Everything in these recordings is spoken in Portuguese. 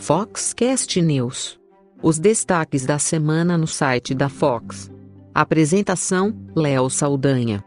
Foxcast News. Os destaques da semana no site da Fox. Apresentação: Léo Saldanha.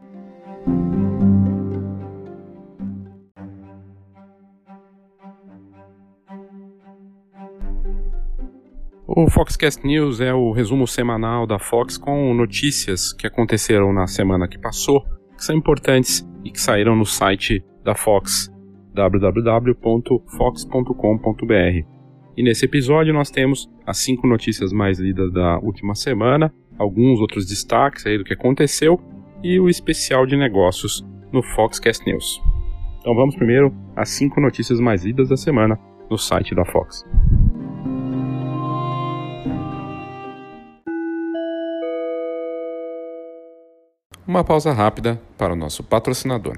O Foxcast News é o resumo semanal da Fox com notícias que aconteceram na semana que passou, que são importantes e que saíram no site da Fox, www.fox.com.br. E nesse episódio nós temos as cinco notícias mais lidas da última semana, alguns outros destaques aí do que aconteceu e o especial de negócios no Foxcast News. Então vamos primeiro às cinco notícias mais lidas da semana no site da Fox. Uma pausa rápida para o nosso patrocinador.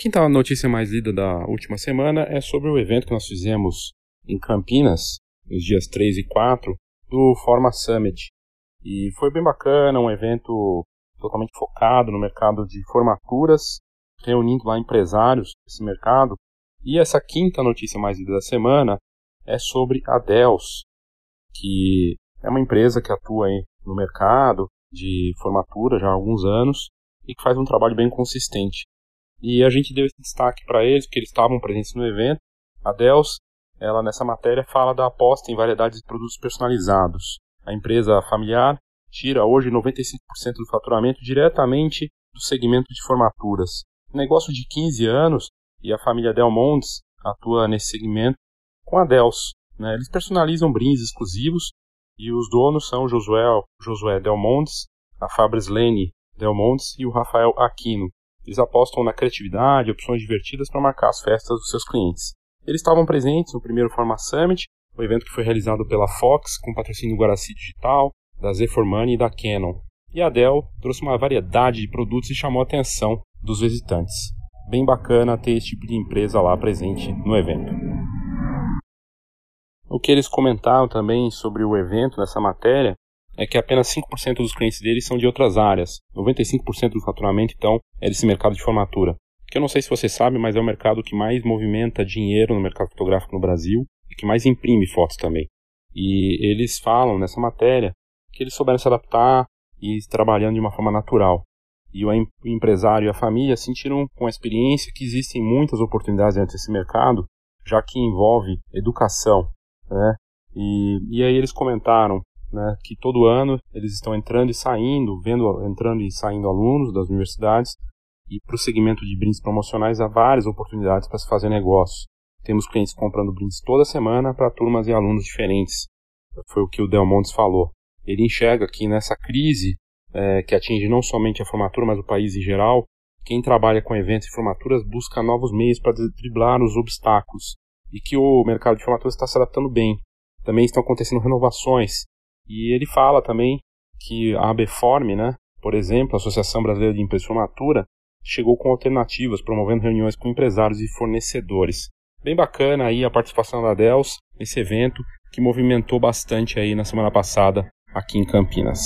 Quinta notícia mais lida da última semana é sobre o evento que nós fizemos em Campinas, nos dias 3 e 4, do Forma Summit. E foi bem bacana, um evento totalmente focado no mercado de formaturas, reunindo lá empresários desse mercado. E essa quinta notícia mais lida da semana é sobre a Dels, que é uma empresa que atua no mercado de formatura já há alguns anos e que faz um trabalho bem consistente. E a gente deu esse destaque para eles, porque eles estavam presentes no evento. A Dels, ela nessa matéria fala da aposta em variedades de produtos personalizados. A empresa familiar tira hoje 95% do faturamento diretamente do segmento de formaturas. Negócio de 15 anos e a família Del Montes atua nesse segmento com a Dels. Né? Eles personalizam brindes exclusivos e os donos são Josué, Josué Del Montes, a Fabris Lene Del Montes e o Rafael Aquino. Eles apostam na criatividade, opções divertidas para marcar as festas dos seus clientes. Eles estavam presentes no primeiro Forma Summit, um evento que foi realizado pela Fox, com patrocínio do Guaraci Digital, da Z Money e da Canon. E a Dell trouxe uma variedade de produtos e chamou a atenção dos visitantes. Bem bacana ter esse tipo de empresa lá presente no evento. O que eles comentaram também sobre o evento nessa matéria é que apenas 5% dos clientes deles são de outras áreas. 95% do faturamento, então, é desse mercado de formatura. Que eu não sei se você sabe, mas é o mercado que mais movimenta dinheiro no mercado fotográfico no Brasil e que mais imprime fotos também. E eles falam nessa matéria que eles souberam se adaptar e trabalhando de uma forma natural. E o empresário e a família sentiram com a experiência que existem muitas oportunidades dentro desse mercado, já que envolve educação. Né? E, e aí eles comentaram né, que todo ano eles estão entrando e saindo, vendo entrando e saindo alunos das universidades e para o segmento de brindes promocionais há várias oportunidades para se fazer negócio. Temos clientes comprando brindes toda semana para turmas e alunos diferentes. Foi o que o Del Montes falou. Ele enxerga que nessa crise é, que atinge não somente a formatura, mas o país em geral, quem trabalha com eventos e formaturas busca novos meios para driblar os obstáculos e que o mercado de formaturas está se adaptando bem. Também estão acontecendo renovações e ele fala também que a ABFORM, né, por exemplo, a Associação Brasileira de Formatura, chegou com alternativas, promovendo reuniões com empresários e fornecedores. Bem bacana aí a participação da Dels nesse evento, que movimentou bastante aí na semana passada aqui em Campinas.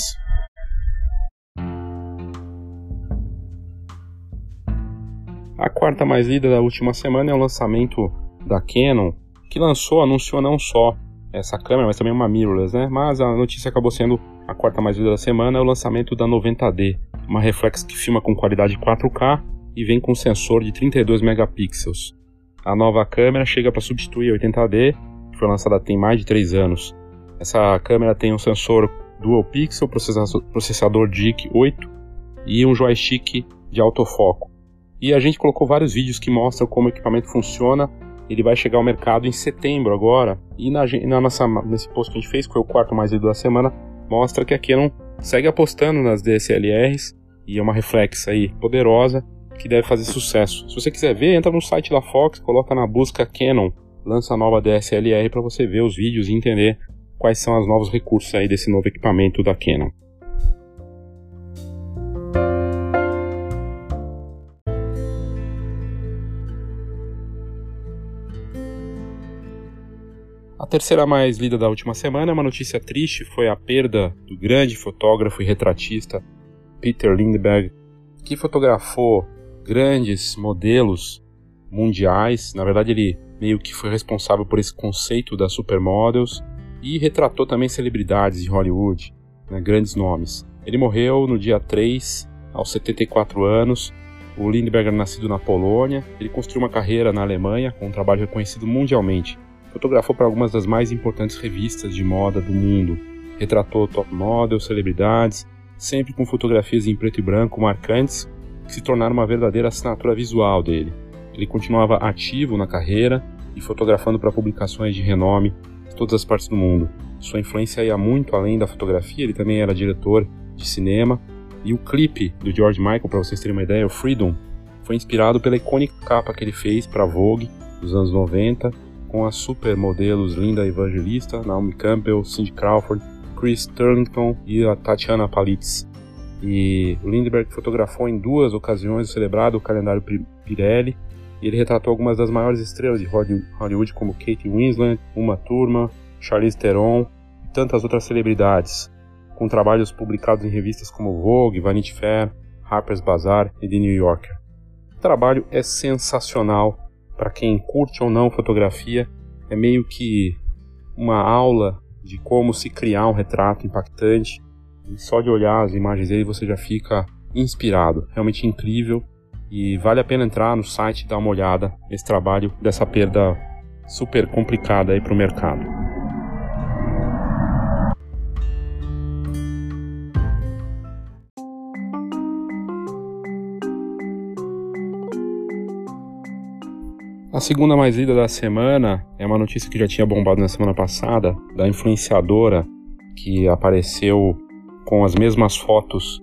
A quarta mais lida da última semana é o lançamento da Canon, que lançou, anunciou não só essa câmera, mas também uma mirrorless, né? Mas a notícia acabou sendo a quarta mais lida da semana, é o lançamento da 90D, uma reflex que filma com qualidade 4K e vem com sensor de 32 megapixels. A nova câmera chega para substituir a 80D, que foi lançada tem mais de 3 anos. Essa câmera tem um sensor dual pixel, processador, DIC 8 e um joystick de autofoco. E a gente colocou vários vídeos que mostram como o equipamento funciona. Ele vai chegar ao mercado em setembro agora. E na, na nossa, nesse post que a gente fez, que foi o quarto mais lido da semana, mostra que a Canon segue apostando nas DSLRs e é uma reflexa aí poderosa que deve fazer sucesso. Se você quiser ver, entra no site da Fox, coloca na busca Canon, lança nova DSLR para você ver os vídeos e entender quais são os novos recursos aí desse novo equipamento da Canon. Terceira mais lida da última semana uma notícia triste, foi a perda do grande fotógrafo e retratista Peter Lindbergh, que fotografou grandes modelos mundiais. Na verdade, ele meio que foi responsável por esse conceito das supermodels e retratou também celebridades de Hollywood, né, grandes nomes. Ele morreu no dia 3, aos 74 anos. O Lindbergh nascido na Polônia. Ele construiu uma carreira na Alemanha com um trabalho reconhecido mundialmente. Fotografou para algumas das mais importantes revistas de moda do mundo. Retratou top models, celebridades, sempre com fotografias em preto e branco marcantes que se tornaram uma verdadeira assinatura visual dele. Ele continuava ativo na carreira e fotografando para publicações de renome de todas as partes do mundo. Sua influência ia muito além da fotografia, ele também era diretor de cinema. E o clipe do George Michael, para vocês terem uma ideia, o Freedom, foi inspirado pela icônica capa que ele fez para Vogue dos anos 90, com as supermodelos Linda Evangelista, Naomi Campbell, Cindy Crawford, Chris Turlington e a Tatiana Palitz. E o Lindbergh fotografou em duas ocasiões o celebrado calendário Pirelli e ele retratou algumas das maiores estrelas de Hollywood, como Kate Winslet, Uma Thurman, Charlize Theron e tantas outras celebridades, com trabalhos publicados em revistas como Vogue, Vanity Fair, Harper's Bazaar e The New Yorker. O trabalho é sensacional para quem curte ou não fotografia, é meio que uma aula de como se criar um retrato impactante e só de olhar as imagens dele você já fica inspirado. Realmente incrível e vale a pena entrar no site e dar uma olhada nesse trabalho dessa perda super complicada aí para o mercado. A segunda mais lida da semana é uma notícia que já tinha bombado na semana passada, da influenciadora que apareceu com as mesmas fotos,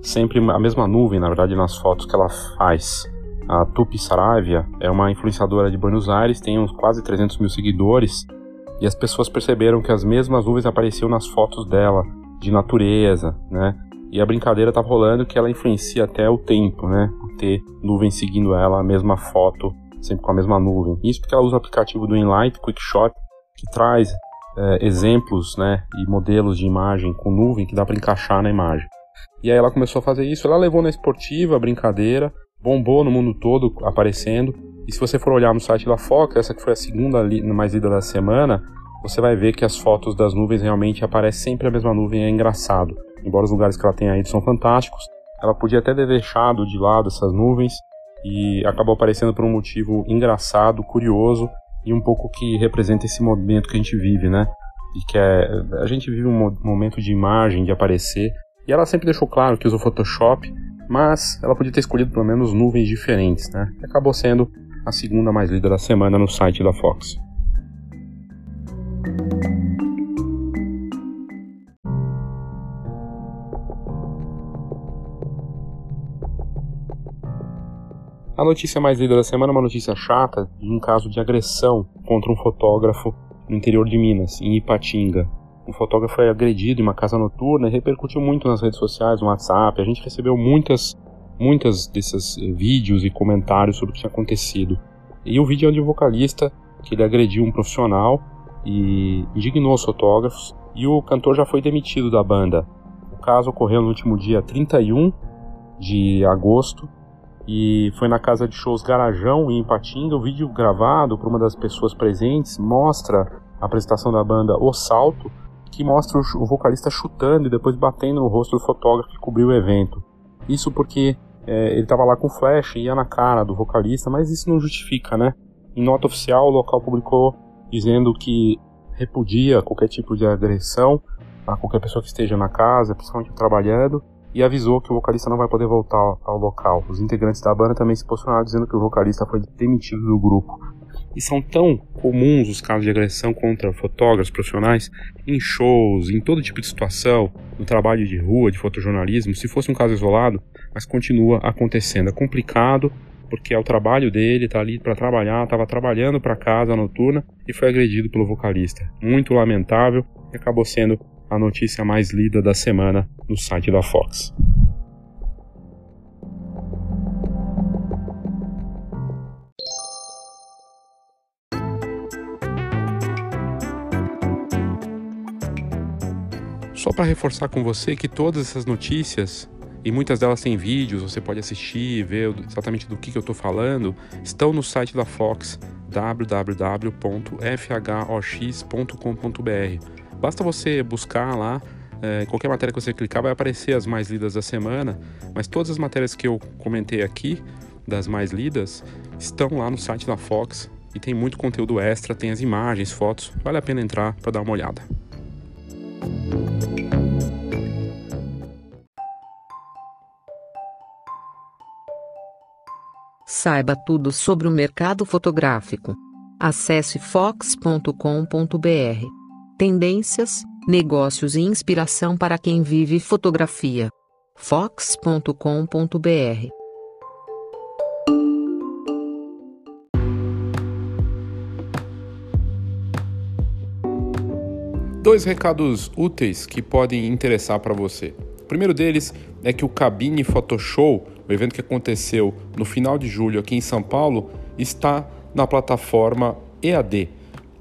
sempre a mesma nuvem, na verdade, nas fotos que ela faz. A Tupi Saravia é uma influenciadora de Buenos Aires, tem uns quase 300 mil seguidores, e as pessoas perceberam que as mesmas nuvens apareciam nas fotos dela, de natureza, né? E a brincadeira tá rolando que ela influencia até o tempo, né? Ter nuvem seguindo ela, a mesma foto, sempre com a mesma nuvem. Isso porque ela usa o aplicativo do Inlight Quickshot, que traz é, exemplos né, e modelos de imagem com nuvem que dá para encaixar na imagem. E aí ela começou a fazer isso, ela levou na esportiva brincadeira, bombou no mundo todo aparecendo. E se você for olhar no site da Fox, essa que foi a segunda li mais lida da semana, você vai ver que as fotos das nuvens realmente aparecem sempre a mesma nuvem, é engraçado. Embora os lugares que ela tenha ido são fantásticos, ela podia até ter deixado de lado essas nuvens e acabou aparecendo por um motivo engraçado, curioso e um pouco que representa esse momento que a gente vive, né? E que é, a gente vive um momento de imagem, de aparecer. E ela sempre deixou claro que usa o Photoshop, mas ela podia ter escolhido pelo menos nuvens diferentes, né? E acabou sendo a segunda mais lida da semana no site da Fox. A notícia mais lida da semana é uma notícia chata de um caso de agressão contra um fotógrafo no interior de Minas, em Ipatinga. Um fotógrafo foi agredido em uma casa noturna e repercutiu muito nas redes sociais, no WhatsApp. A gente recebeu muitas, muitas desses eh, vídeos e comentários sobre o que tinha acontecido. E o vídeo é de um vocalista que ele agrediu um profissional e indignou os fotógrafos. E o cantor já foi demitido da banda. O caso ocorreu no último dia 31 de agosto e foi na casa de shows Garajão em Ipatinga. O vídeo gravado por uma das pessoas presentes mostra a apresentação da banda O Salto, que mostra o vocalista chutando e depois batendo no rosto do fotógrafo que cobriu o evento. Isso porque é, ele estava lá com flash, ia na cara do vocalista, mas isso não justifica, né? Em nota oficial, o local publicou dizendo que repudia qualquer tipo de agressão a qualquer pessoa que esteja na casa, principalmente trabalhando, e avisou que o vocalista não vai poder voltar ao local. Os integrantes da banda também se posicionaram dizendo que o vocalista foi demitido do grupo. E são tão comuns os casos de agressão contra fotógrafos profissionais em shows, em todo tipo de situação, no trabalho de rua, de fotojornalismo, se fosse um caso isolado, mas continua acontecendo. É complicado porque é o trabalho dele, tá ali para trabalhar, estava trabalhando para casa noturna e foi agredido pelo vocalista. Muito lamentável e acabou sendo a notícia mais lida da semana no site da Fox. Só para reforçar com você que todas essas notícias, e muitas delas têm vídeos, você pode assistir, ver exatamente do que, que eu estou falando, estão no site da Fox, www.fhox.com.br. Basta você buscar lá, é, qualquer matéria que você clicar vai aparecer as mais lidas da semana, mas todas as matérias que eu comentei aqui, das mais lidas, estão lá no site da Fox e tem muito conteúdo extra, tem as imagens, fotos, vale a pena entrar para dar uma olhada. Saiba tudo sobre o mercado fotográfico. Acesse fox.com.br tendências, negócios e inspiração para quem vive fotografia. fox.com.br Dois recados úteis que podem interessar para você. O primeiro deles é que o Cabine Photoshow, o evento que aconteceu no final de julho aqui em São Paulo, está na plataforma EAD,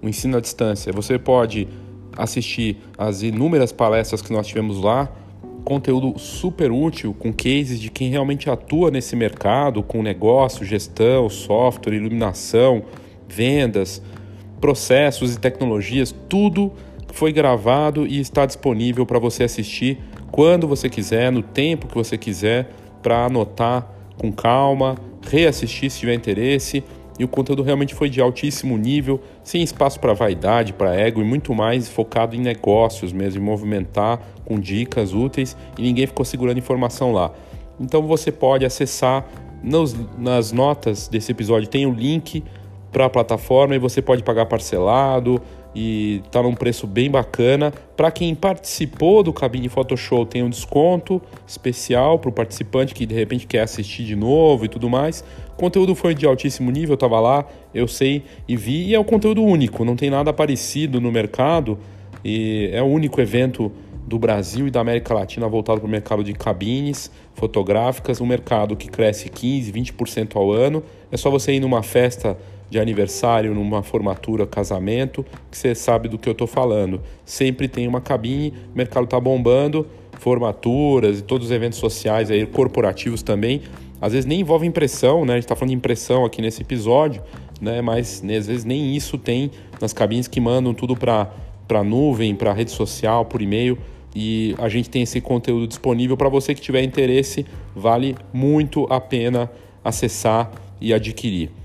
o ensino à distância. Você pode assistir as inúmeras palestras que nós tivemos lá, conteúdo super útil, com cases de quem realmente atua nesse mercado, com negócio, gestão, software, iluminação, vendas, processos e tecnologias, tudo foi gravado e está disponível para você assistir quando você quiser, no tempo que você quiser, para anotar com calma, reassistir se tiver interesse e o conteúdo realmente foi de altíssimo nível, sem espaço para vaidade, para ego e muito mais focado em negócios mesmo, em movimentar com dicas úteis e ninguém ficou segurando informação lá. Então você pode acessar nos, nas notas desse episódio tem o link para a plataforma e você pode pagar parcelado e tá num preço bem bacana. Para quem participou do Cabine Photoshop tem um desconto especial para o participante que de repente quer assistir de novo e tudo mais. O conteúdo foi de altíssimo nível, eu estava lá, eu sei e vi, e é um conteúdo único, não tem nada parecido no mercado e é o único evento do Brasil e da América Latina voltado para o mercado de cabines fotográficas, um mercado que cresce 15, 20% ao ano. É só você ir numa festa de aniversário, numa formatura, casamento, que você sabe do que eu estou falando. Sempre tem uma cabine, o mercado está bombando, formaturas e todos os eventos sociais aí, corporativos também. Às vezes nem envolve impressão, né? A gente está falando de impressão aqui nesse episódio, né? Mas né, às vezes nem isso tem nas cabines que mandam tudo para para nuvem, para rede social, por e-mail e a gente tem esse conteúdo disponível para você que tiver interesse, vale muito a pena acessar e adquirir.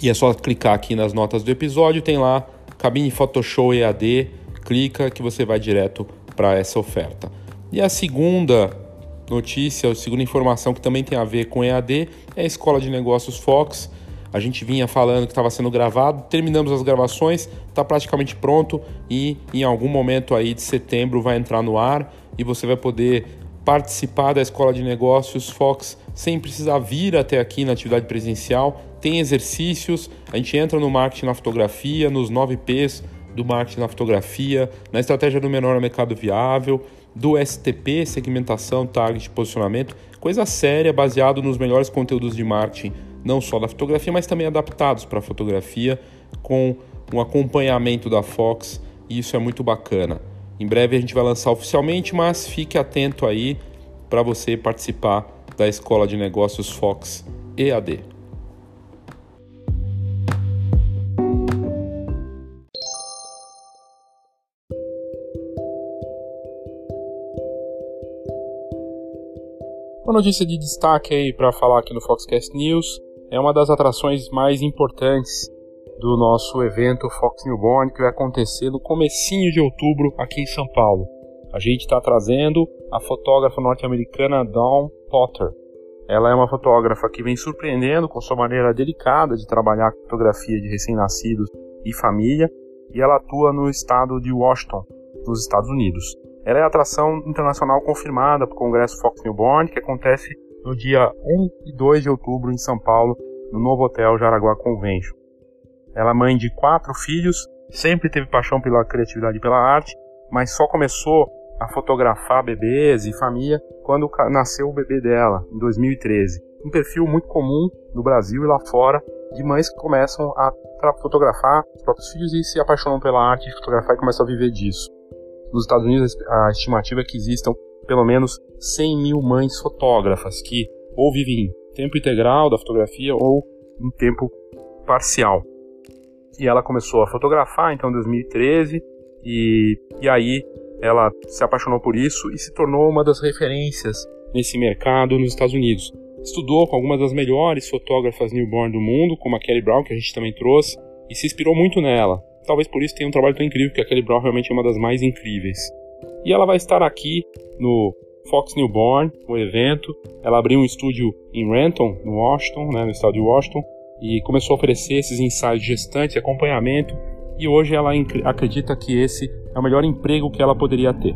E é só clicar aqui nas notas do episódio, tem lá Cabine Photoshop EAD, clica que você vai direto para essa oferta. E a segunda notícia, a segunda informação que também tem a ver com EAD é a Escola de Negócios Fox. A gente vinha falando que estava sendo gravado, terminamos as gravações, está praticamente pronto e em algum momento aí de setembro vai entrar no ar e você vai poder participar da Escola de Negócios Fox sem precisar vir até aqui na atividade presencial. Tem exercícios, a gente entra no marketing na fotografia, nos 9 P's do marketing na fotografia, na estratégia do menor mercado viável, do STP, segmentação, target, posicionamento, coisa séria, baseado nos melhores conteúdos de marketing, não só da fotografia, mas também adaptados para a fotografia, com um acompanhamento da Fox, e isso é muito bacana. Em breve a gente vai lançar oficialmente, mas fique atento aí para você participar da Escola de Negócios Fox EAD. Uma notícia de destaque aí para falar aqui no Foxcast News é uma das atrações mais importantes do nosso evento Fox Newborn que vai acontecer no comecinho de outubro aqui em São Paulo. A gente está trazendo a fotógrafa norte-americana Dawn Potter. Ela é uma fotógrafa que vem surpreendendo com sua maneira delicada de trabalhar fotografia de recém-nascidos e família, e ela atua no estado de Washington, nos Estados Unidos. Ela é atração internacional confirmada para o Congresso Fox Newborn, que acontece no dia 1 e 2 de outubro em São Paulo, no novo hotel Jaraguá Convention. Ela é mãe de quatro filhos, sempre teve paixão pela criatividade e pela arte, mas só começou a fotografar bebês e família quando nasceu o bebê dela, em 2013. Um perfil muito comum no Brasil e lá fora de mães que começam a fotografar os próprios filhos e se apaixonam pela arte de fotografar e começam a viver disso. Nos Estados Unidos, a estimativa é que existam pelo menos 100 mil mães fotógrafas que ou vivem em tempo integral da fotografia ou em tempo parcial. E ela começou a fotografar então em 2013 e, e aí ela se apaixonou por isso e se tornou uma das referências nesse mercado nos Estados Unidos. Estudou com algumas das melhores fotógrafas newborn do mundo, como a Kelly Brown, que a gente também trouxe, e se inspirou muito nela. Talvez por isso tenha um trabalho tão incrível, que a Kelly Brown realmente é uma das mais incríveis. E ela vai estar aqui no Fox Newborn, o evento. Ela abriu um estúdio em Renton, no Washington, né, no estado de Washington, e começou a oferecer esses ensaios de gestante, acompanhamento, e hoje ela acredita que esse é o melhor emprego que ela poderia ter.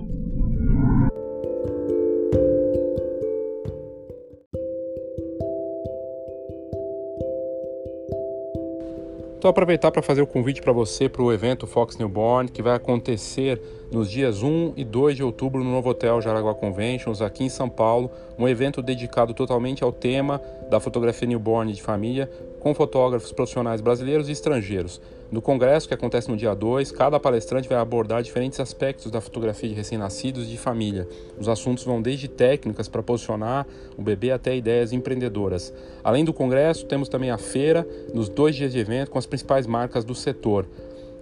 Então aproveitar para fazer o convite para você para o evento Fox Newborn, que vai acontecer nos dias 1 e 2 de outubro no novo Hotel Jaraguá Conventions, aqui em São Paulo, um evento dedicado totalmente ao tema da fotografia newborn de família, com fotógrafos profissionais brasileiros e estrangeiros. No congresso, que acontece no dia 2, cada palestrante vai abordar diferentes aspectos da fotografia de recém-nascidos e de família. Os assuntos vão desde técnicas para posicionar o bebê até ideias empreendedoras. Além do congresso, temos também a feira, nos dois dias de evento, com as principais marcas do setor.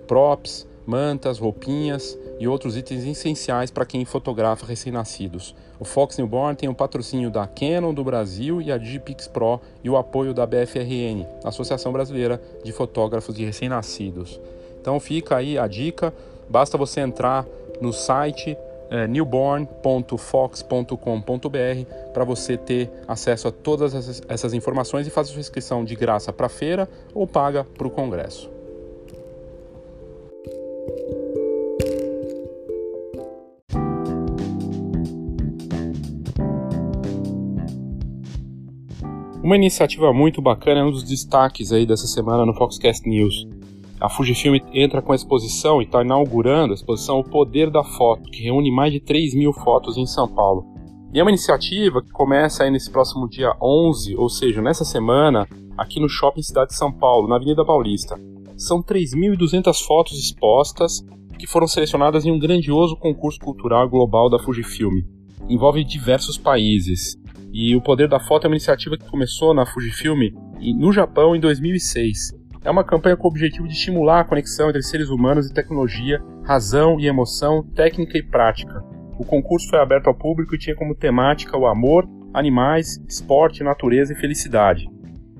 Props, mantas, roupinhas e outros itens essenciais para quem fotografa recém-nascidos. O Fox Newborn tem o patrocínio da Canon do Brasil e a Digipix Pro e o apoio da BFRN, Associação Brasileira de Fotógrafos de Recém-Nascidos. Então fica aí a dica, basta você entrar no site é, newborn.fox.com.br para você ter acesso a todas essas informações e fazer sua inscrição de graça para a feira ou paga para o congresso. Uma iniciativa muito bacana, é um dos destaques aí dessa semana no Foxcast News. A Fujifilm entra com a exposição e está inaugurando a exposição O Poder da Foto, que reúne mais de 3 mil fotos em São Paulo. E é uma iniciativa que começa aí nesse próximo dia 11, ou seja, nessa semana, aqui no Shopping Cidade de São Paulo, na Avenida Paulista. São 3.200 fotos expostas que foram selecionadas em um grandioso concurso cultural global da Fujifilm. Envolve diversos países. E o Poder da Foto é uma iniciativa que começou na Fujifilm no Japão em 2006. É uma campanha com o objetivo de estimular a conexão entre seres humanos e tecnologia, razão e emoção, técnica e prática. O concurso foi aberto ao público e tinha como temática o amor, animais, esporte, natureza e felicidade.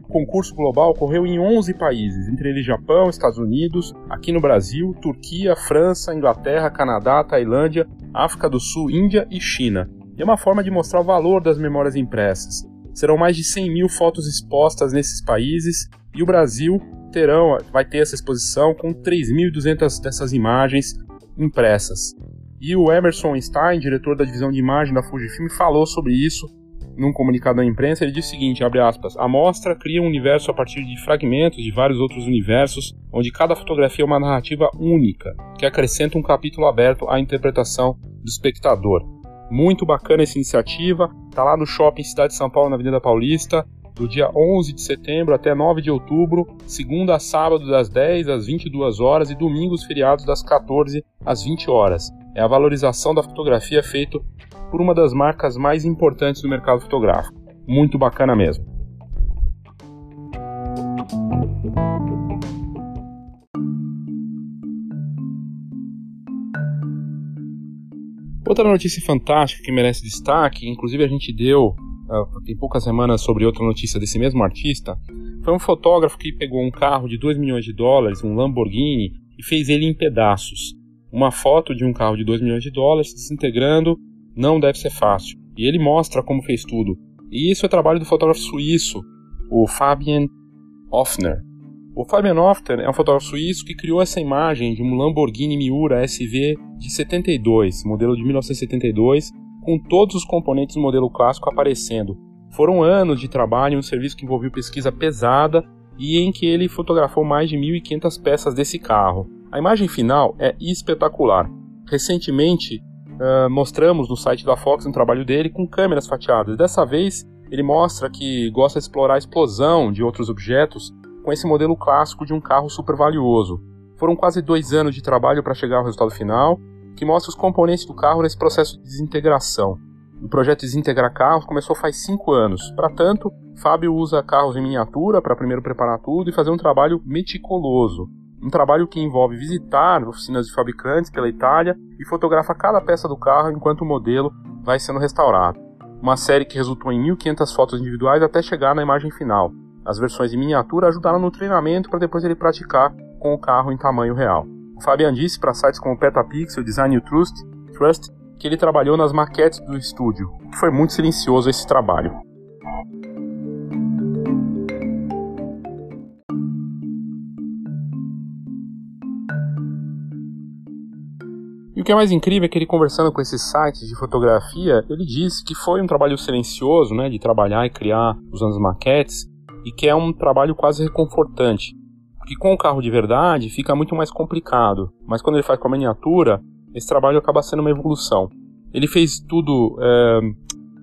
Concurso global ocorreu em 11 países, entre eles Japão, Estados Unidos, aqui no Brasil, Turquia, França, Inglaterra, Canadá, Tailândia, África do Sul, Índia e China e é uma forma de mostrar o valor das memórias impressas. Serão mais de 100 mil fotos expostas nesses países e o Brasil terão, vai ter essa exposição com 3.200 dessas imagens impressas. E o Emerson Einstein, diretor da divisão de imagem da Fujifilm, falou sobre isso num comunicado à imprensa. Ele disse o seguinte, abre aspas, a mostra cria um universo a partir de fragmentos de vários outros universos, onde cada fotografia é uma narrativa única, que acrescenta um capítulo aberto à interpretação do espectador. Muito bacana essa iniciativa. Tá lá no Shopping Cidade de São Paulo, na Avenida Paulista, do dia 11 de setembro até 9 de outubro, segunda a sábado das 10 às 22 horas e domingos feriados das 14 às 20 horas. É a valorização da fotografia feito por uma das marcas mais importantes do mercado fotográfico. Muito bacana mesmo. Outra notícia fantástica que merece destaque, inclusive a gente deu uh, tem poucas semanas sobre outra notícia desse mesmo artista, foi um fotógrafo que pegou um carro de 2 milhões de dólares, um Lamborghini, e fez ele em pedaços. Uma foto de um carro de 2 milhões de dólares se desintegrando não deve ser fácil. E ele mostra como fez tudo. E isso é trabalho do fotógrafo suíço, o Fabian Hoffner. O Fabian Hoffner é um fotógrafo suíço que criou essa imagem de um Lamborghini Miura SV de 72, modelo de 1972, com todos os componentes do modelo clássico aparecendo. Foram anos de trabalho um serviço que envolveu pesquisa pesada e em que ele fotografou mais de 1.500 peças desse carro. A imagem final é espetacular. Recentemente, uh, mostramos no site da Fox um trabalho dele com câmeras fatiadas. Dessa vez, ele mostra que gosta de explorar a explosão de outros objetos com esse modelo clássico de um carro super valioso. Foram quase dois anos de trabalho para chegar ao resultado final, que mostra os componentes do carro nesse processo de desintegração. O projeto Desintegrar Carros começou faz cinco anos. Para tanto, Fábio usa carros em miniatura para primeiro preparar tudo e fazer um trabalho meticuloso. Um trabalho que envolve visitar oficinas de fabricantes pela Itália e fotografa cada peça do carro enquanto o modelo vai sendo restaurado. Uma série que resultou em 1.500 fotos individuais até chegar na imagem final. As versões em miniatura ajudaram no treinamento para depois ele praticar com o carro em tamanho real. O Fabian disse para sites como Petapixel, Design Trust, Trust que ele trabalhou nas maquetes do estúdio, que foi muito silencioso esse trabalho. Que é mais incrível é que ele conversando com esses sites de fotografia, ele disse que foi um trabalho silencioso, né, de trabalhar e criar usando as maquetes, e que é um trabalho quase reconfortante. Porque com o carro de verdade fica muito mais complicado, mas quando ele faz com a miniatura, esse trabalho acaba sendo uma evolução. Ele fez tudo é,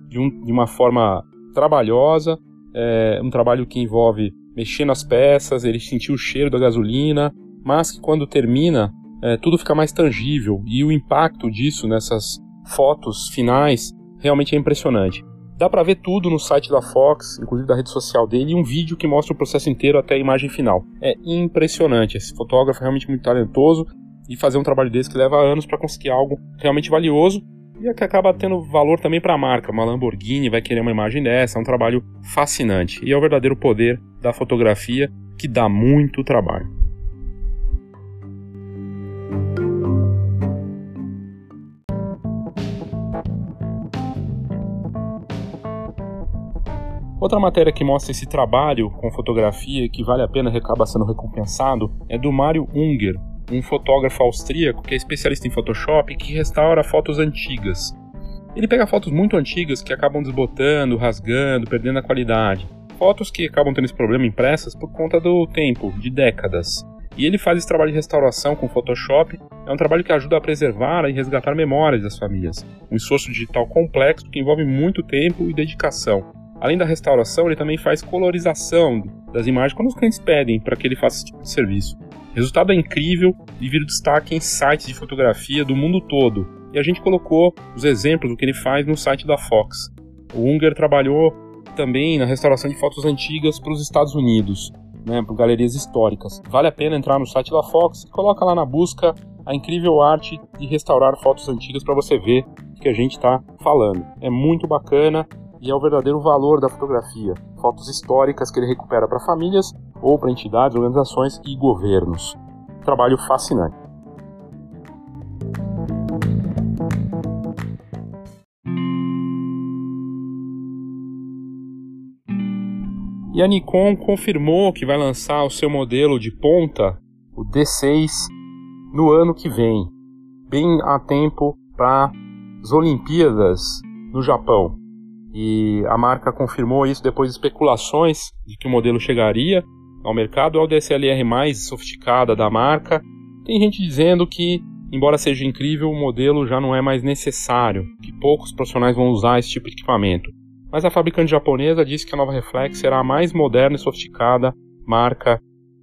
de, um, de, uma forma trabalhosa, é, um trabalho que envolve mexer nas peças, ele sentiu o cheiro da gasolina, mas que quando termina é, tudo fica mais tangível e o impacto disso nessas fotos finais realmente é impressionante. Dá para ver tudo no site da Fox, inclusive da rede social dele, e um vídeo que mostra o processo inteiro até a imagem final. É impressionante. Esse fotógrafo é realmente muito talentoso e fazer um trabalho desse que leva anos para conseguir algo realmente valioso e é que acaba tendo valor também para a marca. Uma Lamborghini vai querer uma imagem dessa, é um trabalho fascinante e é o verdadeiro poder da fotografia que dá muito trabalho. Outra matéria que mostra esse trabalho com fotografia que vale a pena e acaba sendo recompensado é do Mário Unger, um fotógrafo austríaco que é especialista em Photoshop e que restaura fotos antigas. Ele pega fotos muito antigas que acabam desbotando, rasgando, perdendo a qualidade. Fotos que acabam tendo esse problema impressas por conta do tempo, de décadas. E ele faz esse trabalho de restauração com Photoshop. É um trabalho que ajuda a preservar e resgatar memórias das famílias. Um esforço digital complexo que envolve muito tempo e dedicação. Além da restauração, ele também faz colorização das imagens quando os clientes pedem para que ele faça esse tipo de serviço. O resultado é incrível e vira destaque em sites de fotografia do mundo todo. E a gente colocou os exemplos do que ele faz no site da Fox. O Unger trabalhou também na restauração de fotos antigas para os Estados Unidos, né, para galerias históricas. Vale a pena entrar no site da Fox e coloca lá na busca a incrível arte de restaurar fotos antigas para você ver o que a gente está falando. É muito bacana e é o verdadeiro valor da fotografia. Fotos históricas que ele recupera para famílias ou para entidades, organizações e governos. Trabalho fascinante. E a Nikon confirmou que vai lançar o seu modelo de ponta, o D6, no ano que vem, bem a tempo para as Olimpíadas no Japão. E a marca confirmou isso depois de especulações de que o modelo chegaria ao mercado. É o DSLR mais sofisticada da marca. Tem gente dizendo que, embora seja incrível, o modelo já não é mais necessário, que poucos profissionais vão usar esse tipo de equipamento. Mas a fabricante japonesa disse que a nova Reflex será a mais moderna e sofisticada marca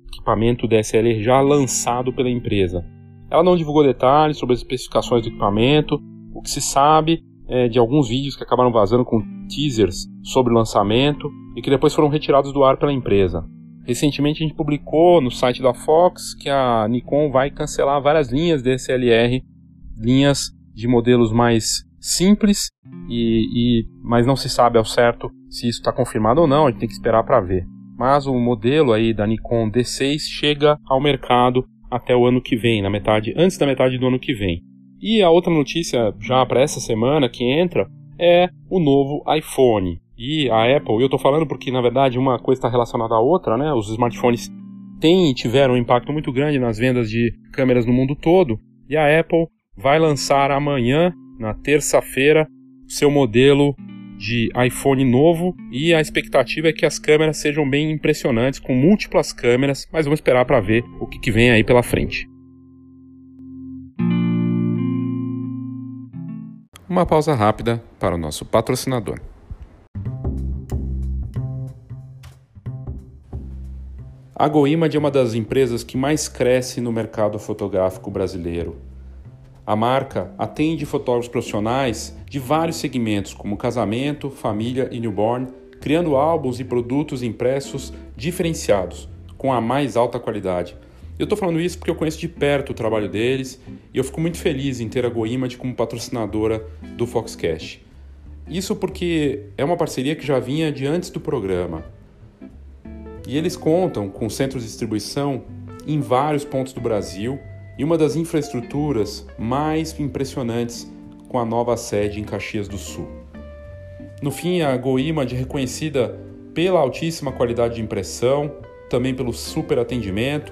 equipamento DSLR já lançado pela empresa. Ela não divulgou detalhes sobre as especificações do equipamento. O que se sabe é, de alguns vídeos que acabaram vazando com teasers sobre o lançamento e que depois foram retirados do ar pela empresa. Recentemente a gente publicou no site da Fox que a Nikon vai cancelar várias linhas DSLR, linhas de modelos mais simples, e, e mas não se sabe ao certo se isso está confirmado ou não, a gente tem que esperar para ver. Mas o modelo aí da Nikon D6 chega ao mercado até o ano que vem, na metade, antes da metade do ano que vem. E a outra notícia já para essa semana que entra é o novo iPhone. E a Apple, eu estou falando porque na verdade uma coisa está relacionada à outra, né? Os smartphones têm e tiveram um impacto muito grande nas vendas de câmeras no mundo todo. E a Apple vai lançar amanhã, na terça-feira, seu modelo de iPhone novo e a expectativa é que as câmeras sejam bem impressionantes, com múltiplas câmeras, mas vamos esperar para ver o que, que vem aí pela frente. Uma pausa rápida para o nosso patrocinador. A GoImage é uma das empresas que mais cresce no mercado fotográfico brasileiro. A marca atende fotógrafos profissionais de vários segmentos, como casamento, família e newborn, criando álbuns e produtos impressos diferenciados, com a mais alta qualidade. Eu estou falando isso porque eu conheço de perto o trabalho deles e eu fico muito feliz em ter a GoImage como patrocinadora do Foxcast. Isso porque é uma parceria que já vinha de antes do programa. E eles contam com centros de distribuição em vários pontos do Brasil e uma das infraestruturas mais impressionantes com a nova sede em Caxias do Sul. No fim, a GoImage é reconhecida pela altíssima qualidade de impressão, também pelo super atendimento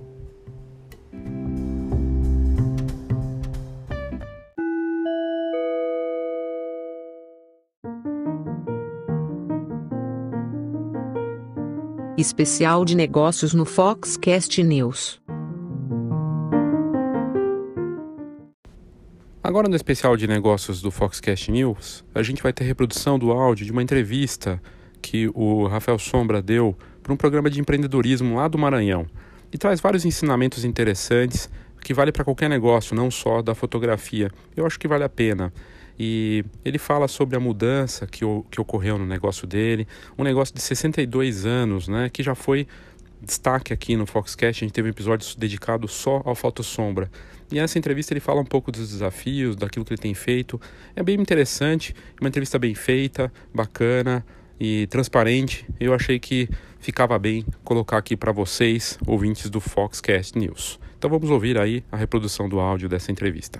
Especial de negócios no Foxcast News. Agora no especial de negócios do Foxcast News, a gente vai ter reprodução do áudio de uma entrevista que o Rafael Sombra deu para um programa de empreendedorismo lá do Maranhão. E traz vários ensinamentos interessantes que vale para qualquer negócio, não só da fotografia. Eu acho que vale a pena. E ele fala sobre a mudança que, que ocorreu no negócio dele, um negócio de 62 anos, né, que já foi destaque aqui no Foxcast, a gente teve um episódio dedicado só ao Sombra. E nessa entrevista ele fala um pouco dos desafios, daquilo que ele tem feito. É bem interessante, uma entrevista bem feita, bacana e transparente. Eu achei que ficava bem colocar aqui para vocês, ouvintes do Foxcast News. Então vamos ouvir aí a reprodução do áudio dessa entrevista.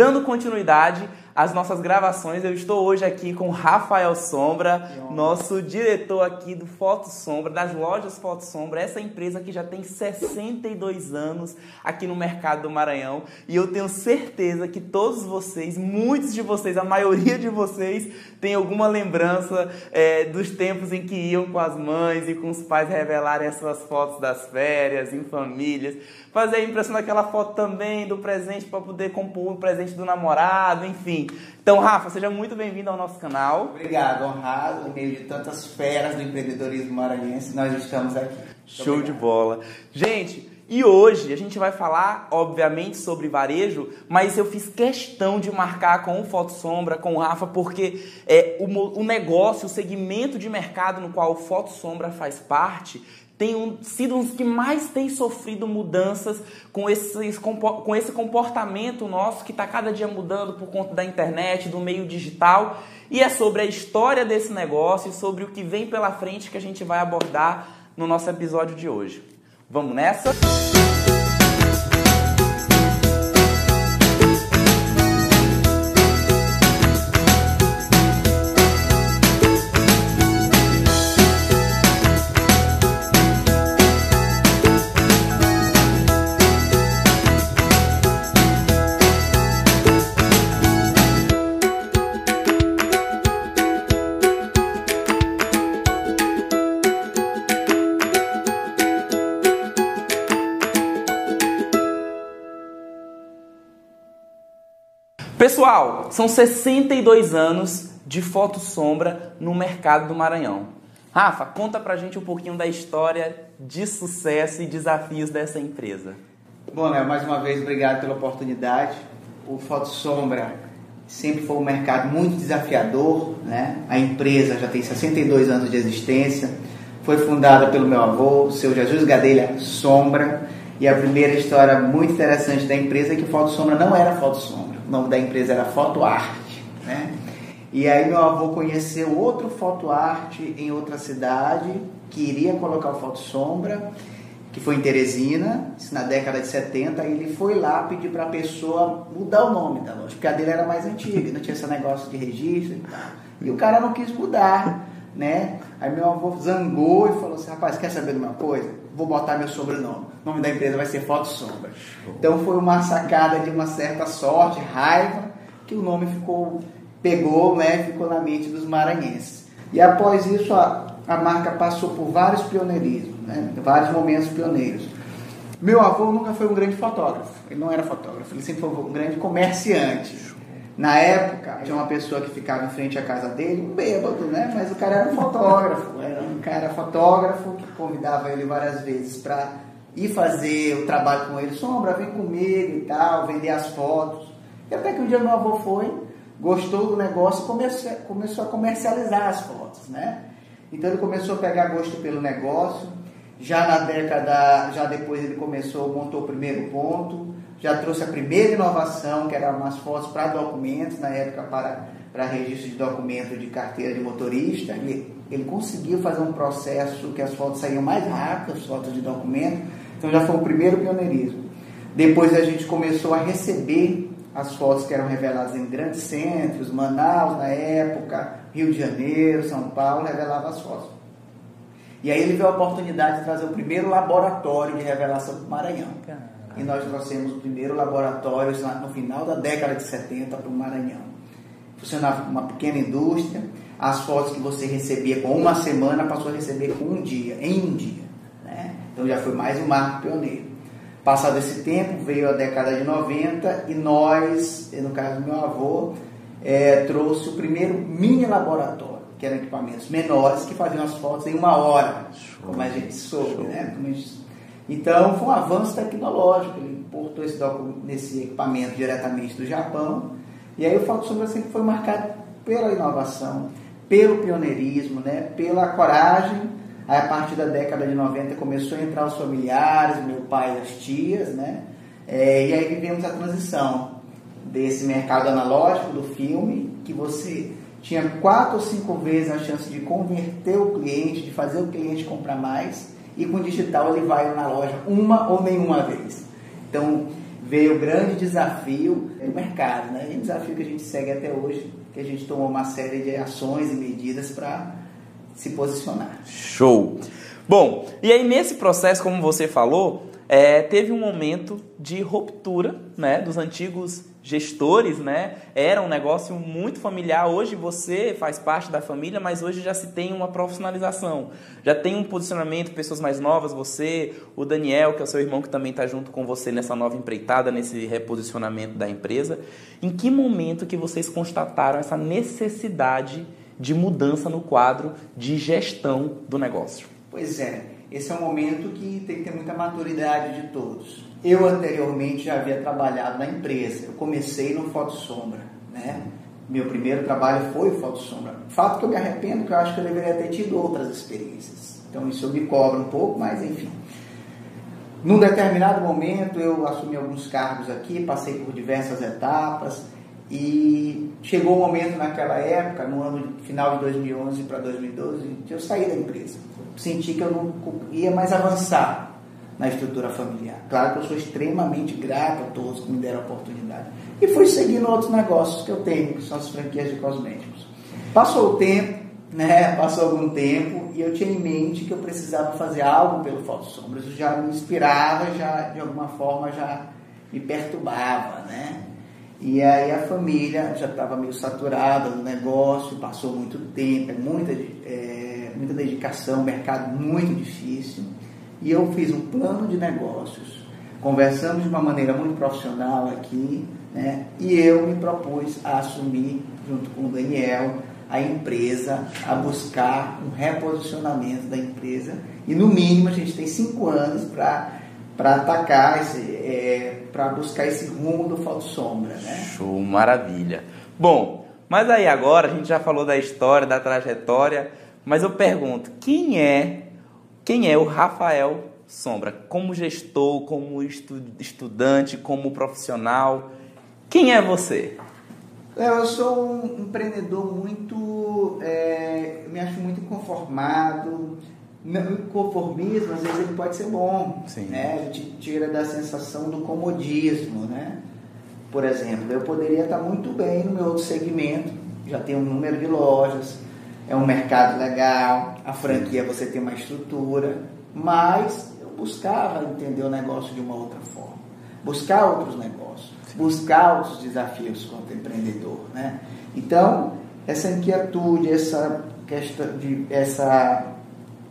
Dando continuidade às nossas gravações, eu estou hoje aqui com Rafael Sombra, nosso diretor aqui do Foto Sombra, das lojas Foto Sombra, essa empresa que já tem 62 anos aqui no mercado do Maranhão. E eu tenho certeza que todos vocês, muitos de vocês, a maioria de vocês, tem alguma lembrança é, dos tempos em que iam com as mães e com os pais revelarem as suas fotos das férias, em famílias fazer a impressão daquela foto também, do presente, para poder compor o presente do namorado, enfim. Então, Rafa, seja muito bem-vindo ao nosso canal. Obrigado, honrado, no meio de tantas feras do empreendedorismo maranhense, nós estamos aqui. Show obrigado. de bola. Gente, e hoje a gente vai falar, obviamente, sobre varejo, mas eu fiz questão de marcar com o Foto Sombra, com o Rafa, porque é, o, o negócio, o segmento de mercado no qual o Foto Sombra faz parte, tem um, sido dos que mais tem sofrido mudanças com, esses, com esse comportamento nosso que está cada dia mudando por conta da internet, do meio digital. E é sobre a história desse negócio e sobre o que vem pela frente que a gente vai abordar no nosso episódio de hoje. Vamos nessa? Música Pessoal, são 62 anos de foto sombra no mercado do Maranhão. Rafa, conta pra gente um pouquinho da história de sucesso e desafios dessa empresa. Bom, Léo, mais uma vez, obrigado pela oportunidade. O Foto Sombra sempre foi um mercado muito desafiador, né? A empresa já tem 62 anos de existência, foi fundada pelo meu avô, o seu Jesus Gadelha Sombra, e a primeira história muito interessante da empresa é que o Foto Sombra não era Foto Sombra, o nome da empresa era Foto Arte, né? E aí meu avô conheceu outro Foto Arte em outra cidade, que iria colocar o Foto Sombra, que foi em Teresina, na década de 70, e ele foi lá pedir para a pessoa mudar o nome da loja, porque a dele era mais antiga, não tinha esse negócio de registro e tal. E o cara não quis mudar, né? Aí meu avô zangou e falou assim, rapaz, quer saber de uma coisa? Vou botar meu sobrenome. O nome da empresa vai ser Foto Sombra. Então foi uma sacada de uma certa sorte, raiva, que o nome ficou, pegou, né? Ficou na mente dos maranhenses. E após isso, a, a marca passou por vários pioneirismos, né? vários momentos pioneiros. Meu avô nunca foi um grande fotógrafo, ele não era fotógrafo, ele sempre foi um grande comerciante. Na época, tinha uma pessoa que ficava em frente à casa dele, um bêbado, né? Mas o cara era um fotógrafo, era um cara fotógrafo que convidava ele várias vezes para ir fazer o trabalho com ele. Sombra, vem comigo e tal, vender as fotos. E até que um dia meu avô foi, gostou do negócio e começou, a comercializar as fotos, né? Então ele começou a pegar gosto pelo negócio. Já na década, já depois ele começou, montou o primeiro ponto, já trouxe a primeira inovação, que era umas fotos para documentos, na época para, para registro de documento de carteira de motorista. Ele, ele conseguiu fazer um processo que as fotos saíam mais rápido, as fotos de documento. Então já foi o primeiro pioneirismo. Depois a gente começou a receber as fotos que eram reveladas em grandes centros, Manaus na época, Rio de Janeiro, São Paulo, revelava as fotos. E aí ele viu a oportunidade de trazer o primeiro laboratório de revelação para o Maranhão. E nós trouxemos o primeiro laboratório no final da década de 70 para o Maranhão. Funcionava como uma pequena indústria, as fotos que você recebia com uma semana passou a receber com um dia, em um dia. Né? Então já foi mais um marco pioneiro. Passado esse tempo, veio a década de 90 e nós, no caso do meu avô, é, trouxe o primeiro mini laboratório, que eram equipamentos menores que faziam as fotos em uma hora, show, como a gente soube, né? Então foi um avanço tecnológico, ele importou esse, esse equipamento diretamente do Japão, e aí o Foto Sombra sempre foi marcado pela inovação, pelo pioneirismo, né? pela coragem. Aí, a partir da década de 90 começou a entrar os familiares, meu pai e as tias, né? É, e aí vivemos a transição desse mercado analógico do filme, que você tinha quatro ou cinco vezes a chance de converter o cliente, de fazer o cliente comprar mais, e com o digital ele vai na loja uma ou nenhuma vez. Então veio o grande desafio do mercado, né? E o desafio que a gente segue até hoje, que a gente tomou uma série de ações e medidas para se posicionar. Show! Bom, e aí nesse processo, como você falou, é, teve um momento de ruptura né, dos antigos gestores, né? Era um negócio muito familiar. Hoje você faz parte da família, mas hoje já se tem uma profissionalização. Já tem um posicionamento, pessoas mais novas, você, o Daniel, que é o seu irmão que também está junto com você nessa nova empreitada, nesse reposicionamento da empresa. Em que momento que vocês constataram essa necessidade de mudança no quadro de gestão do negócio? Pois é, esse é um momento que tem que ter muita maturidade de todos. Eu anteriormente já havia trabalhado na empresa. Eu comecei no Foto Sombra, né? Meu primeiro trabalho foi o Foto Sombra. Fato que eu me arrependo que eu acho que eu deveria ter tido outras experiências. Então isso eu me cobro um pouco, mas enfim. Num determinado momento eu assumi alguns cargos aqui, passei por diversas etapas e chegou o um momento naquela época, no ano final de 2011 para 2012, que eu saí da empresa. Senti que eu não ia mais avançar na estrutura familiar. Claro que eu sou extremamente grato a todos que me deram a oportunidade. E fui seguindo outros negócios que eu tenho, que são as franquias de cosméticos. Passou o tempo, né? Passou algum tempo e eu tinha em mente que eu precisava fazer algo pelo Foto Sombras. Isso já me inspirava, já de alguma forma já me perturbava, né? E aí a família já estava meio saturada no negócio, passou muito tempo, é muita, é, muita dedicação, mercado muito difícil. E eu fiz um plano de negócios, conversamos de uma maneira muito profissional aqui, né? e eu me propus a assumir, junto com o Daniel, a empresa a buscar um reposicionamento da empresa e no mínimo a gente tem cinco anos para para atacar é, para buscar esse rumo do Foto Sombra, né? Show, maravilha. Bom, mas aí agora a gente já falou da história, da trajetória, mas eu pergunto, quem é quem é o Rafael Sombra? Como gestor, como estu estudante, como profissional? Quem é você? Eu sou um empreendedor muito. É, me acho muito inconformado. O conformismo, às vezes, ele pode ser bom. Sim. Né? A gente tira da sensação do comodismo. Né? Por exemplo, eu poderia estar muito bem no meu outro segmento, já tenho um número de lojas, é um mercado legal, a franquia você tem uma estrutura, mas eu buscava entender o negócio de uma outra forma, buscar outros negócios, buscar outros desafios quanto empreendedor, né? Então, essa inquietude, essa questão de essa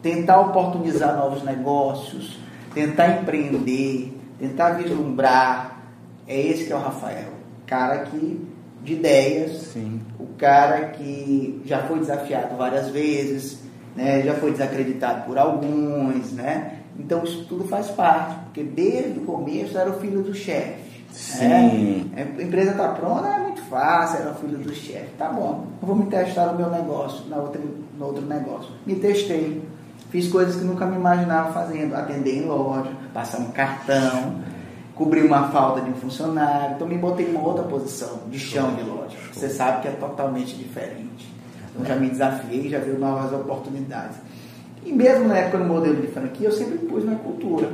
tentar oportunizar novos negócios, tentar empreender, tentar vislumbrar, é esse que é o Rafael, cara que de ideias, Sim. o cara que já foi desafiado várias vezes, né, já foi desacreditado por alguns, né? Então isso tudo faz parte, porque desde o começo era o filho do chefe. Sim. Né? A empresa está pronta, é muito fácil, era o filho do chefe. Tá bom, vou me testar no meu negócio, na outra, no outro negócio. Me testei, fiz coisas que nunca me imaginava fazendo, atender em loja, passar um cartão, cobrir uma falta de um funcionário. Então me botei em uma outra posição de chão de loja. Você sabe que é totalmente diferente. Então já me desafiei, já veio novas oportunidades. E mesmo na época no modelo de franquia, eu sempre pus na cultura.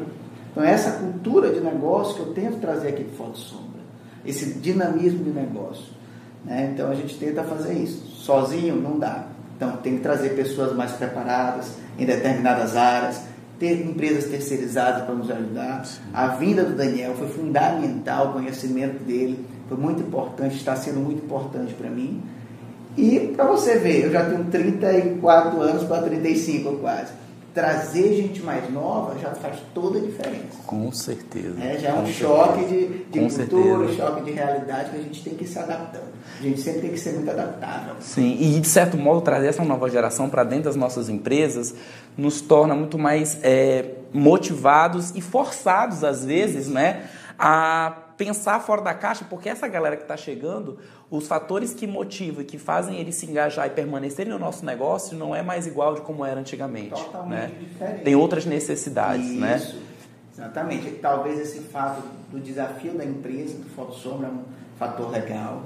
Então essa cultura de negócio que eu tento trazer aqui para Foto Sombra, esse dinamismo de negócio. Né? Então a gente tenta fazer isso. Sozinho não dá. Então tem que trazer pessoas mais preparadas em determinadas áreas, ter empresas terceirizadas para nos ajudar. A vinda do Daniel foi fundamental, o conhecimento dele foi muito importante, está sendo muito importante para mim. E para você ver, eu já tenho 34 anos para 35 quase. Trazer gente mais nova já faz toda a diferença. Com certeza. É, já é um choque certeza. de, de cultura, certeza. choque de realidade que a gente tem que ir se adaptando. A gente sempre tem que ser muito adaptável. Sim, e de certo modo trazer essa nova geração para dentro das nossas empresas nos torna muito mais é, motivados e forçados às vezes, né, a pensar fora da caixa, porque essa galera que está chegando, os fatores que motivam e que fazem eles se engajar e permanecerem no nosso negócio não é mais igual de como era antigamente, Totalmente né? diferente. Tem outras necessidades, né? Isso, exatamente. Talvez esse fato do desafio da empresa, do Foto Sombra, é um fator legal.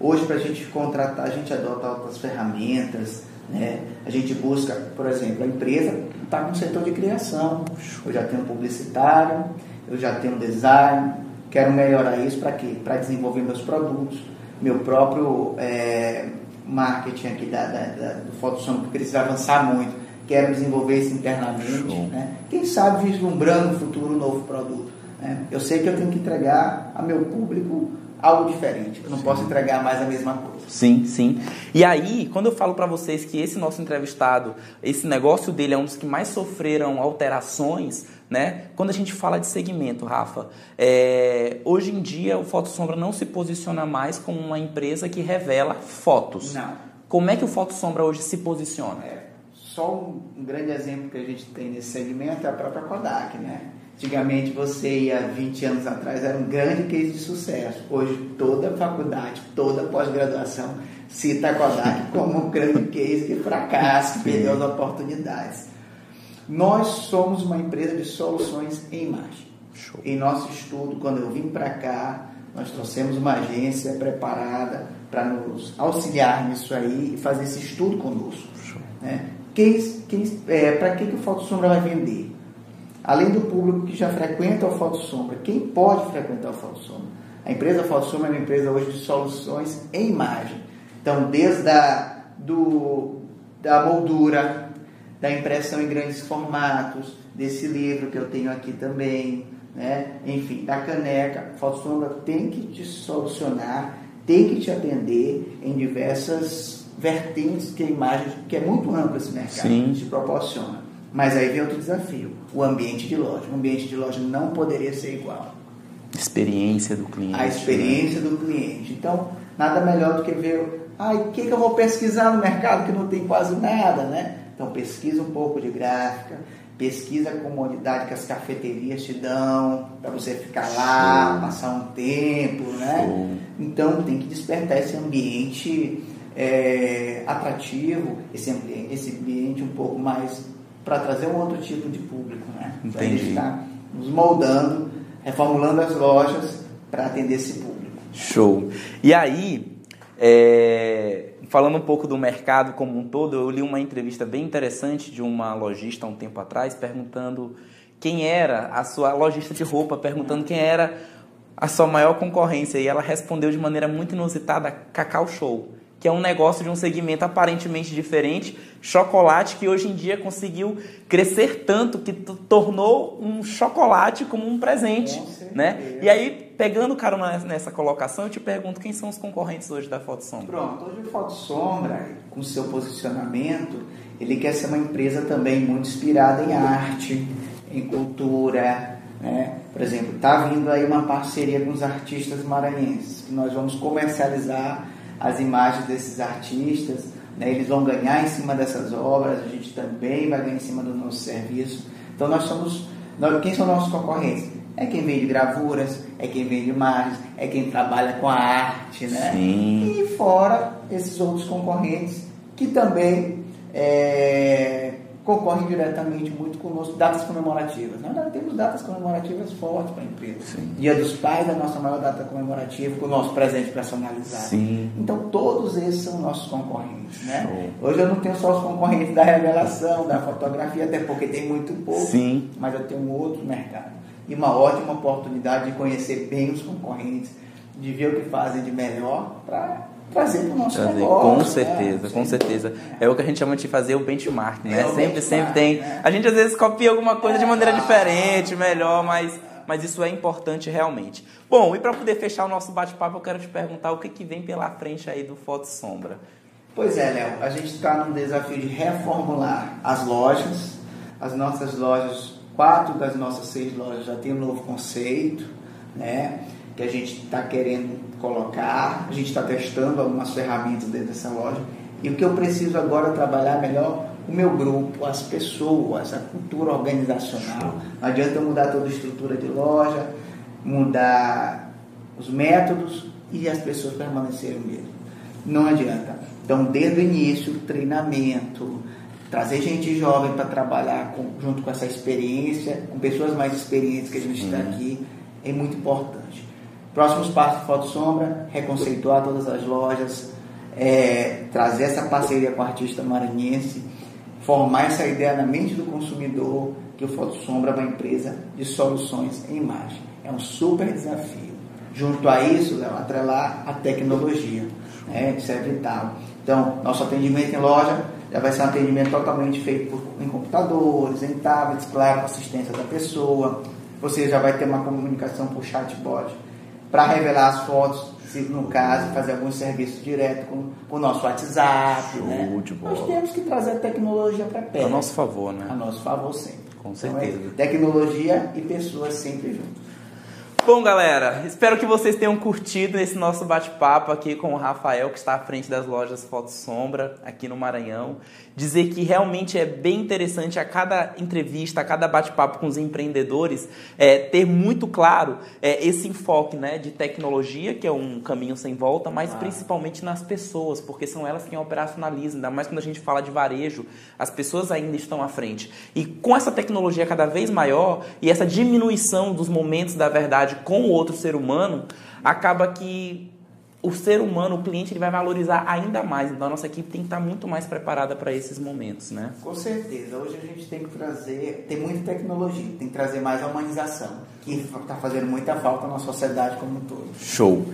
Hoje, para a gente contratar, a gente adota outras ferramentas, né? A gente busca, por exemplo, a empresa está com o setor de criação. Eu já tenho um publicitário, eu já tenho um design, quero melhorar isso para quê? Para desenvolver meus produtos, meu próprio é, marketing aqui da, da, da, do Sombra, porque precisa avançar muito. Quero desenvolver isso internamente, né? Quem sabe vislumbrando no futuro um novo produto. Né? Eu sei que eu tenho que entregar a meu público algo diferente. Eu não posso entregar mais a mesma coisa. Sim, sim. E aí, quando eu falo para vocês que esse nosso entrevistado, esse negócio dele é um dos que mais sofreram alterações, né? Quando a gente fala de segmento, Rafa, é, hoje em dia o Foto Sombra não se posiciona mais como uma empresa que revela fotos. Não. Como é que o Foto Sombra hoje se posiciona? É, só um, um grande exemplo que a gente tem nesse segmento é a própria Kodak, né? Antigamente você ia 20 anos atrás era um grande case de sucesso. Hoje toda faculdade, toda pós-graduação cita a Kodak como um grande case de fracasso, que perdeu as oportunidades. Nós somos uma empresa de soluções em imagem. Show. Em nosso estudo, quando eu vim para cá, nós trouxemos uma agência preparada para nos auxiliar nisso aí e fazer esse estudo conosco. Né? Quem, quem, é, para que, que o Foto Sombra vai vender? Além do público que já frequenta o Foto Sombra, quem pode frequentar o Foto Sombra? A empresa Foto Sombra é uma empresa hoje de soluções em imagem. Então, desde a, do, da moldura, da impressão em grandes formatos, desse livro que eu tenho aqui também, né? enfim, da caneca, a Foto Sombra tem que te solucionar, tem que te atender em diversas vertentes que a imagem, que é muito amplo esse mercado, Sim. te proporciona. Mas aí vem outro desafio, o ambiente de loja. O ambiente de loja não poderia ser igual Experiência do cliente. a experiência do cliente. Então, nada melhor do que ver Ah, o que, que eu vou pesquisar no mercado que não tem quase nada, né? Então pesquisa um pouco de gráfica, pesquisa a comodidade que as cafeterias te dão para você ficar lá, passar um tempo, né? Então tem que despertar esse ambiente é, atrativo, esse ambiente, esse ambiente um pouco mais para trazer um outro tipo de público, né? Então, Entendi. a gente está nos moldando, reformulando as lojas para atender esse público. Show. E aí, é, falando um pouco do mercado como um todo, eu li uma entrevista bem interessante de uma lojista um tempo atrás, perguntando quem era a sua lojista de roupa, perguntando quem era a sua maior concorrência. E ela respondeu de maneira muito inusitada, Cacau Show. Que é um negócio de um segmento aparentemente diferente, chocolate que hoje em dia conseguiu crescer tanto que tornou um chocolate como um presente, né? E aí, pegando carona nessa colocação, eu te pergunto quem são os concorrentes hoje da Foto Sombra? Pronto, hoje o Foto Sombra, com seu posicionamento, ele quer ser uma empresa também muito inspirada em arte, em cultura, né? Por exemplo, está vindo aí uma parceria com os artistas maranhenses, que nós vamos comercializar as imagens desses artistas, né? eles vão ganhar em cima dessas obras, a gente também vai ganhar em cima do nosso serviço. Então nós somos, nós, quem são nossos concorrentes? É quem vende gravuras, é quem vende imagens, é quem trabalha com a arte, né? Sim. E fora esses outros concorrentes que também é, concorrem diretamente muito conosco, datas comemorativas. Nós ainda temos datas comemorativas fortes para a empresa. Dia dos Pais é a nossa maior data comemorativa, com o nosso presente personalizado. Sim. Então todos esses são nossos concorrentes. Né? Hoje eu não tenho só os concorrentes da revelação, da fotografia, até porque tem muito pouco, Sim. mas eu tenho um outro mercado. E uma ótima oportunidade de conhecer bem os concorrentes, de ver o que fazem de melhor para trazer para o nosso Trazer, negócio. com né? certeza, com Sim. certeza. É o que a gente chama de fazer o benchmark, né? É sempre, benchmark, sempre tem. né? A gente às vezes copia alguma coisa de maneira É. diferente, melhor, mas, mas isso é importante realmente. Bom, e para poder fechar o nosso bate-papo, eu quero te perguntar o que, que vem pela frente aí do Foto Sombra. Pois é, Léo, a gente está num desafio de reformular as lojas. As nossas lojas, quatro das nossas seis lojas já tem um novo conceito, né? Que a gente está querendo colocar. A gente está testando algumas ferramentas dentro dessa loja. E o que eu preciso agora é trabalhar melhor o meu grupo, as pessoas, a cultura organizacional. Não adianta eu mudar toda a estrutura de loja, mudar os métodos e as pessoas permanecerem o mesmo. Não adianta. Então, desde o início, treinamento, trazer gente jovem para trabalhar com- junto com essa experiência, com pessoas mais experientes que a gente está aqui, é muito importante. Próximos passos Foto Sombra, reconceituar todas as lojas, é, trazer essa parceria com o artista maranhense, formar essa ideia na mente do consumidor que o Foto Sombra é uma empresa de soluções em imagem. É um super desafio. Junto a isso, Léo, atrelar a tecnologia, né? isso é vital. Então, nosso atendimento em loja já vai ser um atendimento totalmente feito por, em computadores, em tablets, claro, com assistência da pessoa. Você já vai ter uma comunicação por chatbot para revelar as fotos, se no caso, fazer algum serviço direto com, com o nosso WhatsApp. Show né? de Nós bola. temos que trazer a tecnologia para perto. A nosso favor, A né? nosso favor sempre. Com Então, certeza. é tecnologia e pessoas sempre juntos. Bom, galera, espero que vocês tenham curtido esse nosso bate-papo aqui com o Rafael, que está à frente das lojas Foto Sombra, aqui no Maranhão. Dizer que realmente é bem interessante a cada entrevista, a cada bate-papo com os empreendedores, é, ter muito claro é, esse enfoque né, de tecnologia, que é um caminho sem volta, mas principalmente nas pessoas, porque são elas quem operacionalizam, ainda mais quando a gente fala de varejo, as pessoas ainda estão à frente. E com essa tecnologia cada vez maior e essa diminuição dos momentos da verdade com o outro ser humano, acaba que o ser humano, o cliente, ele vai valorizar ainda mais. Então a nossa equipe tem que estar muito mais preparada para esses momentos, né? Com certeza. Hoje a gente tem que trazer, tem muita tecnologia, tem que trazer mais a humanização, que está fazendo muita falta na sociedade como um todo. Show.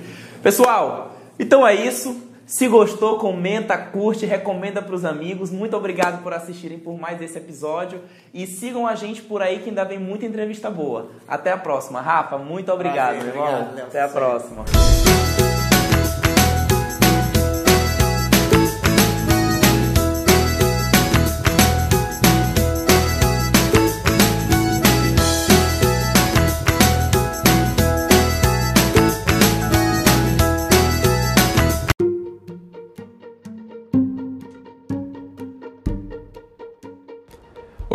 Pessoal, então é isso. Se gostou, comenta, curte, recomenda para os amigos. Muito obrigado por assistirem por mais esse episódio e sigam a gente por aí que ainda vem muita entrevista boa. Até a próxima. Rafa, muito obrigado, Prazer, meu irmão. obrigado. Até a próxima.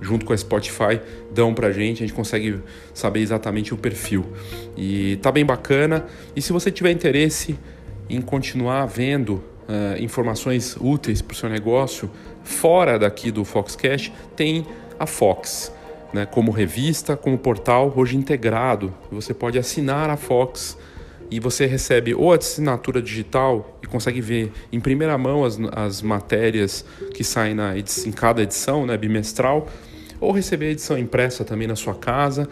junto com a Spotify, dão pra gente. A gente consegue saber exatamente o perfil. E tá bem bacana. E se você tiver interesse em continuar vendo uh, informações úteis para o seu negócio fora daqui do Foxcast, tem a Fox. Né, como revista, como portal, hoje integrado. Você pode assinar a Fox e você recebe ou a assinatura digital e consegue ver em primeira mão as, as matérias que saem na edição, em cada edição, né, bimestral, ou receber a edição impressa também na sua casa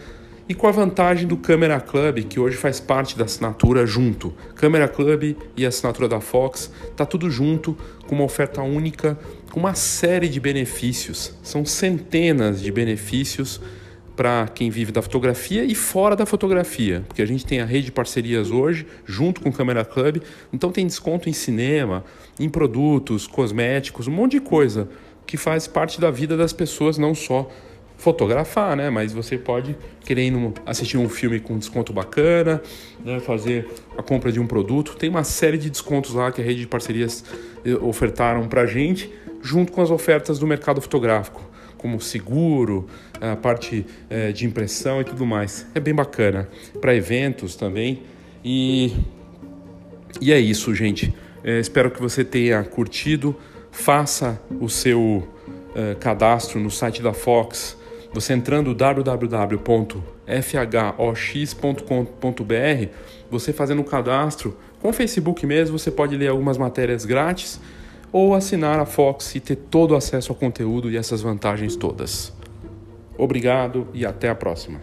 e com a vantagem do Camera Club, que hoje faz parte da assinatura junto. Camera Club e a assinatura da Fox, tá tudo junto, com uma oferta única, com uma série de benefícios. São centenas de benefícios para quem vive da fotografia e fora da fotografia, porque a gente tem a rede de parcerias hoje, junto com o Camera Club, então tem desconto em cinema, em produtos, cosméticos, um monte de coisa que faz parte da vida das pessoas, não só fotografar, né? Mas você pode querendo assistir um filme com desconto bacana, né? fazer a compra de um produto. Tem uma série de descontos lá que a rede de parcerias eh, ofertaram para gente, junto com as ofertas do mercado fotográfico, como seguro, a parte é, de impressão e tudo mais. É bem bacana para eventos também. E e é isso, gente. É, espero que você tenha curtido. Faça o seu uh, cadastro no site da Fox você entrando www.fhox.com.br, você fazendo o cadastro com o Facebook mesmo, você pode ler algumas matérias grátis ou assinar a Fox e ter todo o acesso ao conteúdo e essas vantagens todas. Obrigado e até a próxima.